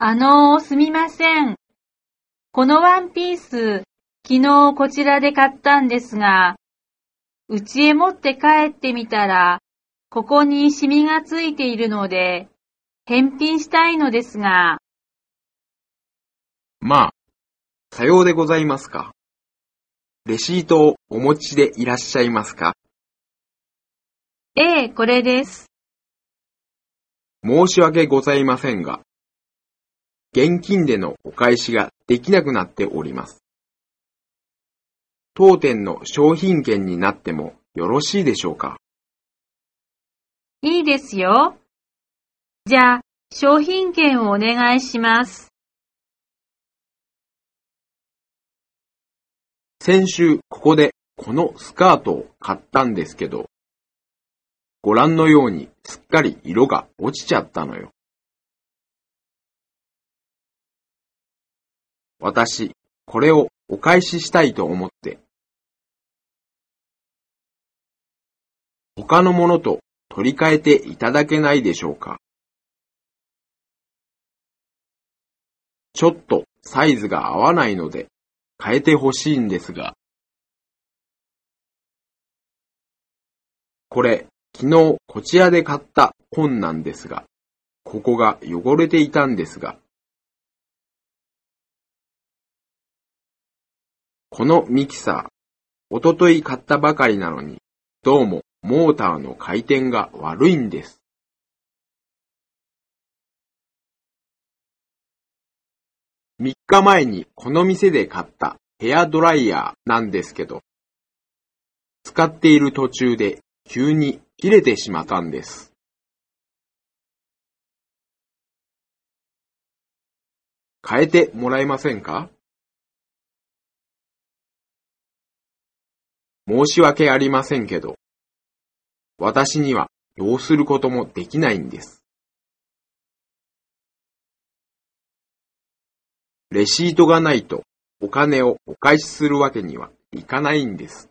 あのー、すみません。このワンピース、昨日こちらで買ったんですが、家へ持って帰ってみたら、ここにシミがついているので、返品したいのですが。まあ、さようでございますか。レシートをお持ちでいらっしゃいますかええ、これです。申し訳ございませんが、現金でのお返しができなくなっております。当店の商品券になってもよろしいでしょうか？いいですよ。じゃあ、商品券をお願いします。先週ここでこのスカートを買ったんですけど、ご覧のようにすっかり色が落ちちゃったのよ。私、これをお返ししたいと思って。他のものと取り替えていただけないでしょうかちょっとサイズが合わないので変えてほしいんですが。これ、昨日こちらで買った本なんですが、ここが汚れていたんですが、このミキサー、おととい買ったばかりなのに、どうもモーターの回転が悪いんです。3日前にこの店で買ったヘアドライヤーなんですけど、使っている途中で急に切れてしまったんです。変えてもらえませんか？申し訳ありませんけど、私にはどうすることもできないんです。レシートがないとお金をお返しするわけにはいかないんです。